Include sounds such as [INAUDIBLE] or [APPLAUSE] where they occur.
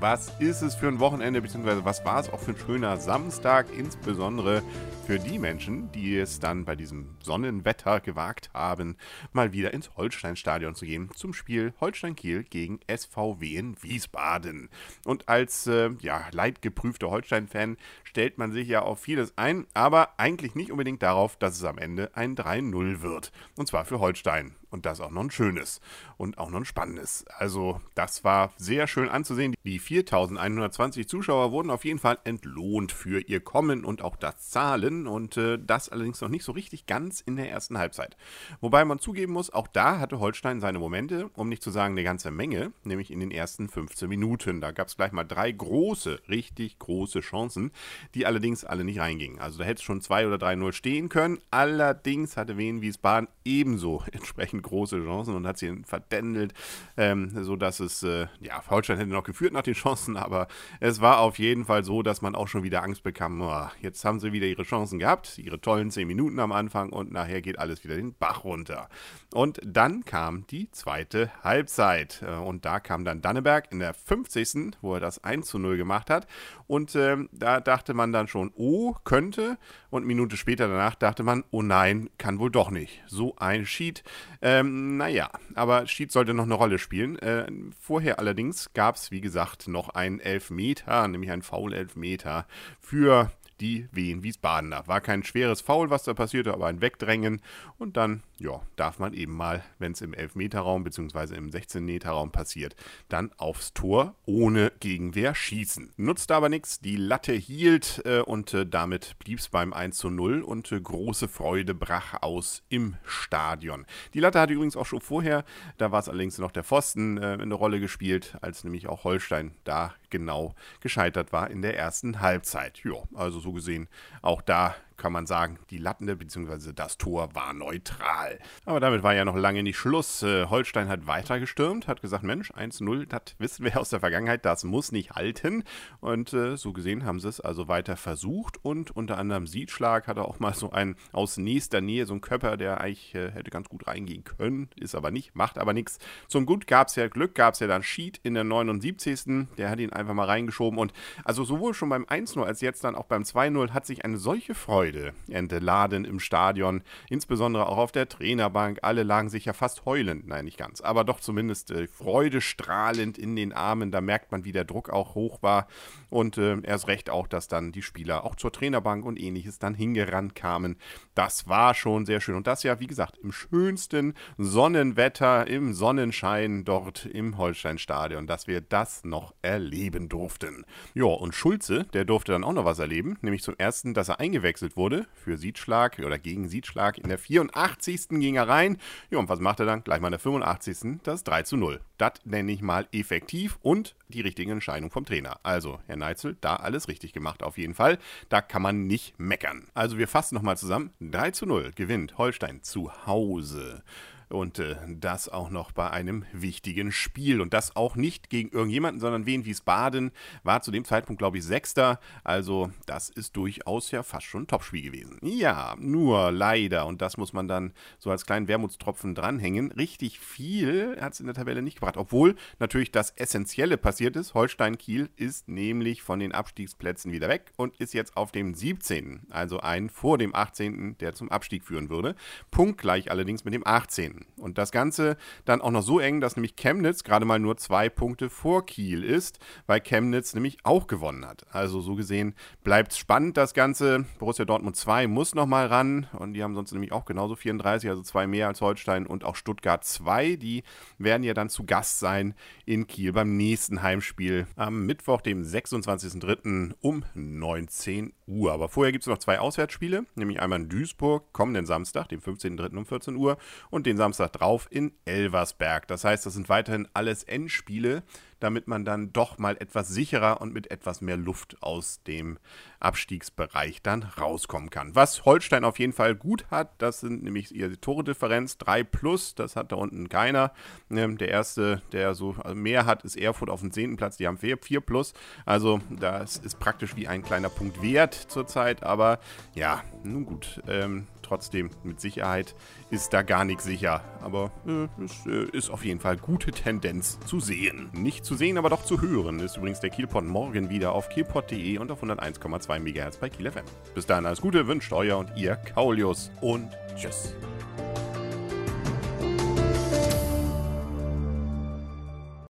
Was ist es für ein Wochenende, beziehungsweise was war es auch für ein schöner Samstag, insbesondere für die Menschen, die es dann bei diesem Sonnenwetter gewagt haben, mal wieder ins Holsteinstadion zu gehen zum Spiel Holstein-Kiel gegen SVW in Wiesbaden. Und als äh, ja, leidgeprüfter Holstein-Fan stellt man sich ja auf vieles ein, aber eigentlich nicht unbedingt darauf, dass es am Ende ein 3-0 wird. Und zwar für Holstein. Und das auch noch ein schönes und auch noch ein spannendes. Also, das war sehr schön anzusehen. Die 4120 Zuschauer wurden auf jeden Fall entlohnt für ihr Kommen und auch das Zahlen. Und äh, das allerdings noch nicht so richtig ganz in der ersten Halbzeit. Wobei man zugeben muss, auch da hatte Holstein seine Momente, um nicht zu sagen eine ganze Menge, nämlich in den ersten 15 Minuten. Da gab es gleich mal drei große, richtig große Chancen, die allerdings alle nicht reingingen. Also da hätte es schon 2 oder 3-0 stehen können. Allerdings hatte Wien Wiesbaden ebenso [LAUGHS] entsprechend große Chancen und hat sie verdändelt, ähm, sodass es, äh, ja, Holstein hätte noch geführt nach den Chancen, aber es war auf jeden Fall so, dass man auch schon wieder Angst bekam, oh, jetzt haben sie wieder ihre Chancen gehabt, ihre tollen 10 Minuten am Anfang und nachher geht alles wieder den Bach runter. Und dann kam die zweite Halbzeit äh, und da kam dann Danneberg in der 50. wo er das 1 zu 0 gemacht hat und äh, da dachte man dann schon, oh, könnte und Minute später danach dachte man, oh nein, kann wohl doch nicht. So ein Sheet. Äh, ähm, naja, aber Schied sollte noch eine Rolle spielen. Äh, vorher allerdings gab es, wie gesagt, noch einen Elfmeter, nämlich einen Foul-Elfmeter für die Wien Wiesbadener. War kein schweres Foul, was da passierte, aber ein Wegdrängen. Und dann, ja, darf man eben mal, wenn es im 11-Meter-Raum bzw. im 16-Meter-Raum passiert, dann aufs Tor ohne Gegenwehr schießen. Nutzte aber nichts, die Latte hielt äh, und äh, damit blieb es beim 1 zu 0 und äh, große Freude brach aus im Stadion. Die Latte hatte übrigens auch schon vorher, da war es allerdings noch der Pfosten, äh, eine Rolle gespielt, als nämlich auch Holstein da genau gescheitert war in der ersten Halbzeit. Ja, also so gesehen auch da kann man sagen, die Latte bzw. das Tor war neutral. Aber damit war ja noch lange nicht Schluss. Äh, Holstein hat weiter gestürmt, hat gesagt, Mensch, 1-0, das wissen wir aus der Vergangenheit, das muss nicht halten. Und äh, so gesehen haben sie es also weiter versucht und unter anderem Siedschlag hatte auch mal so einen aus nächster Nähe, so einen Körper, der eigentlich äh, hätte ganz gut reingehen können, ist aber nicht, macht aber nichts. Zum Gut gab es ja Glück, gab es ja dann Sheet in der 79. Der hat ihn einfach mal reingeschoben und also sowohl schon beim 1-0 als jetzt dann auch beim 2-0 hat sich eine solche Freude Freude entladen im Stadion, insbesondere auch auf der Trainerbank. Alle lagen sich ja fast heulend, nein, nicht ganz, aber doch zumindest äh, freudestrahlend in den Armen. Da merkt man, wie der Druck auch hoch war und äh, erst recht auch, dass dann die Spieler auch zur Trainerbank und ähnliches dann hingerannt kamen. Das war schon sehr schön und das ja, wie gesagt, im schönsten Sonnenwetter, im Sonnenschein dort im Holsteinstadion, dass wir das noch erleben durften. Ja, und Schulze, der durfte dann auch noch was erleben, nämlich zum ersten, dass er eingewechselt wurde wurde für Siedschlag oder gegen Siedschlag. In der 84. ging er rein. Ja, und was macht er dann? Gleich mal in der 85. Das 3 zu 0. Das nenne ich mal effektiv und die richtige Entscheidung vom Trainer. Also, Herr Neitzel, da alles richtig gemacht auf jeden Fall. Da kann man nicht meckern. Also, wir fassen nochmal zusammen. 3 zu 0 gewinnt Holstein zu Hause. Und äh, das auch noch bei einem wichtigen Spiel. Und das auch nicht gegen irgendjemanden, sondern Wien Wiesbaden war zu dem Zeitpunkt, glaube ich, Sechster. Also das ist durchaus ja fast schon ein Topspiel gewesen. Ja, nur leider, und das muss man dann so als kleinen Wermutstropfen dranhängen, richtig viel hat es in der Tabelle nicht gebracht. Obwohl natürlich das Essentielle passiert ist. Holstein-Kiel ist nämlich von den Abstiegsplätzen wieder weg und ist jetzt auf dem 17. Also ein vor dem 18., der zum Abstieg führen würde. Punktgleich allerdings mit dem 18. Und das Ganze dann auch noch so eng, dass nämlich Chemnitz gerade mal nur zwei Punkte vor Kiel ist, weil Chemnitz nämlich auch gewonnen hat. Also so gesehen bleibt es spannend, das Ganze. Borussia Dortmund 2 muss nochmal ran und die haben sonst nämlich auch genauso 34, also zwei mehr als Holstein und auch Stuttgart 2. Die werden ja dann zu Gast sein in Kiel beim nächsten Heimspiel am Mittwoch, dem 26.03. um 19 Uhr. Aber vorher gibt es noch zwei Auswärtsspiele, nämlich einmal in Duisburg kommenden Samstag, dem 15.03. um 14 Uhr und den Samstag Samstag drauf in Elversberg. Das heißt, das sind weiterhin alles Endspiele damit man dann doch mal etwas sicherer und mit etwas mehr Luft aus dem Abstiegsbereich dann rauskommen kann. Was Holstein auf jeden Fall gut hat, das sind nämlich ihre Tore-Differenz 3 plus, das hat da unten keiner. Ähm, der erste, der so mehr hat, ist Erfurt auf dem 10. Platz, die haben 4 plus. Also das ist praktisch wie ein kleiner Punkt wert zurzeit, aber ja, nun gut. Ähm, trotzdem mit Sicherheit ist da gar nichts sicher. Aber äh, es äh, ist auf jeden Fall gute Tendenz zu sehen. Nicht zu sehen, aber doch zu hören ist übrigens der Kielpot morgen wieder auf kielpot.de und auf 101,2 MHz bei Kiel FM. Bis dahin alles Gute, wünscht euer und ihr Kaulius und tschüss.